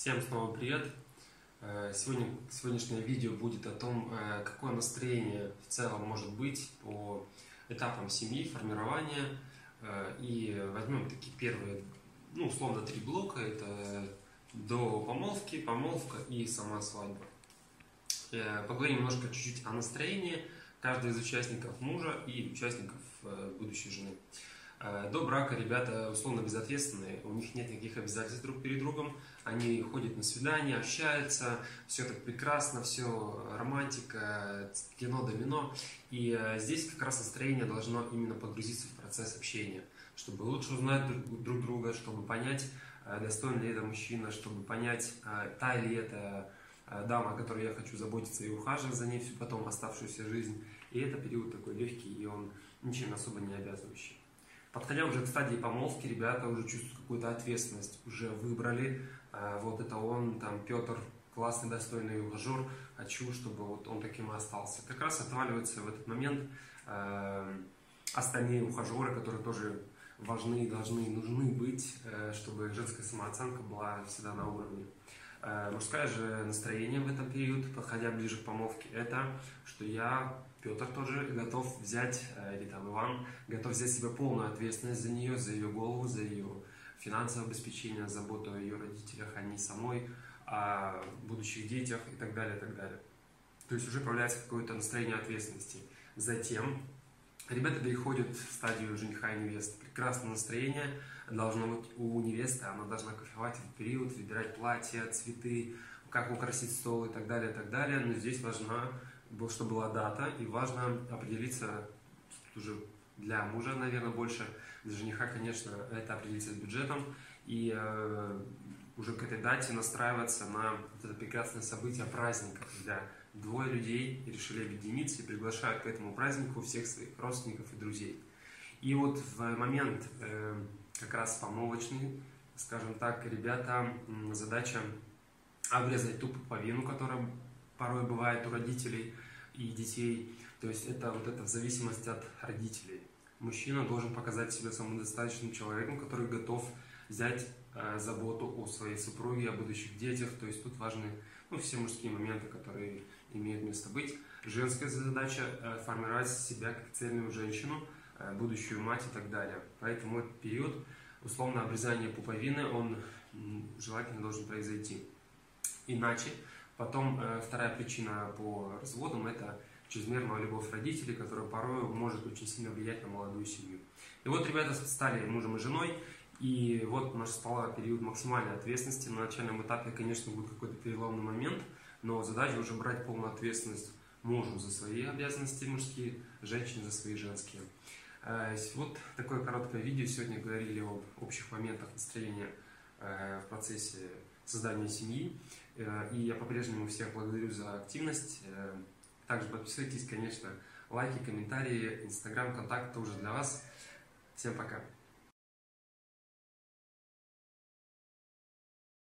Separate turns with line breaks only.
Всем снова привет! Э, сегодня, сегодняшнее видео будет о том, э, какое настроение в целом может быть по этапам семьи, формирования. Э, и возьмем такие первые, ну, условно, три блока. Это до помолвки, помолвка и сама свадьба. Поговорим немножко чуть-чуть о настроении каждого из участников мужа и участников будущей жены. Э, до брака ребята условно безответственные, у них нет никаких обязательств друг перед другом, они ходят на свидания, общаются, все так прекрасно, все романтика, кино, домино. И э, здесь как раз настроение должно именно погрузиться в процесс общения, чтобы лучше узнать друг друга, чтобы понять, э, достоин ли это мужчина, чтобы понять, та ли это дама, о которой я хочу заботиться и ухаживать за ней всю потом оставшуюся жизнь. И это период такой легкий, и он ничем особо не обязывающий. Подходя уже к стадии помолвки, ребята уже чувствуют какую-то ответственность, уже выбрали, э, вот это он, там, Петр, классный, достойный ухажер, хочу, чтобы вот он таким и остался. Как раз отваливаются в этот момент э, остальные ухажеры, которые тоже важны, должны нужны быть, э, чтобы женская самооценка была всегда на уровне. Э, мужское же настроение в этот период, подходя ближе к помолвке, это, что я, Петр тоже, готов взять, э, или там Иван, готов взять себе полную ответственность за нее, за ее голову, за ее финансовое обеспечение, заботу о ее родителях, о ней самой, о будущих детях и так далее, и так далее. То есть уже появляется какое-то настроение ответственности. Затем ребята переходят в стадию жениха и невесты. Прекрасное настроение должно быть у невесты, она должна кайфовать в период, выбирать платья, цветы, как украсить стол и так далее, и так далее. Но здесь важна, чтобы была дата, и важно определиться уже для мужа, наверное, больше, для жениха, конечно, это определиться с бюджетом, и э, уже к этой дате настраиваться на это прекрасное событие праздника, когда двое людей решили объединиться и приглашают к этому празднику всех своих родственников и друзей. И вот в момент э, как раз помолвочный, скажем так, ребята, задача обрезать ту пуповину, которая порой бывает у родителей и детей. То есть это вот это в зависимости от родителей. Мужчина должен показать себя самодостаточным человеком, который готов взять э, заботу о своей супруге, о будущих детях. То есть тут важны ну, все мужские моменты, которые имеют место быть. Женская задача э, формировать себя как цельную женщину, э, будущую мать и так далее. Поэтому этот период условно обрезания пуповины, он желательно должен произойти. Иначе потом вторая причина по разводам – это чрезмерная любовь родителей, которая порой может очень сильно влиять на молодую семью. И вот ребята стали мужем и женой, и вот настал период максимальной ответственности. На начальном этапе, конечно, будет какой-то переломный момент, но задача уже брать полную ответственность мужу за свои обязанности мужские, женщине за свои женские. Э, вот такое короткое видео. Сегодня говорили об общих моментах настроения э, в процессе создания семьи. Э, и я по-прежнему всех благодарю за активность. Также подписывайтесь, конечно, лайки, комментарии, инстаграм, контакт тоже для вас. Всем пока!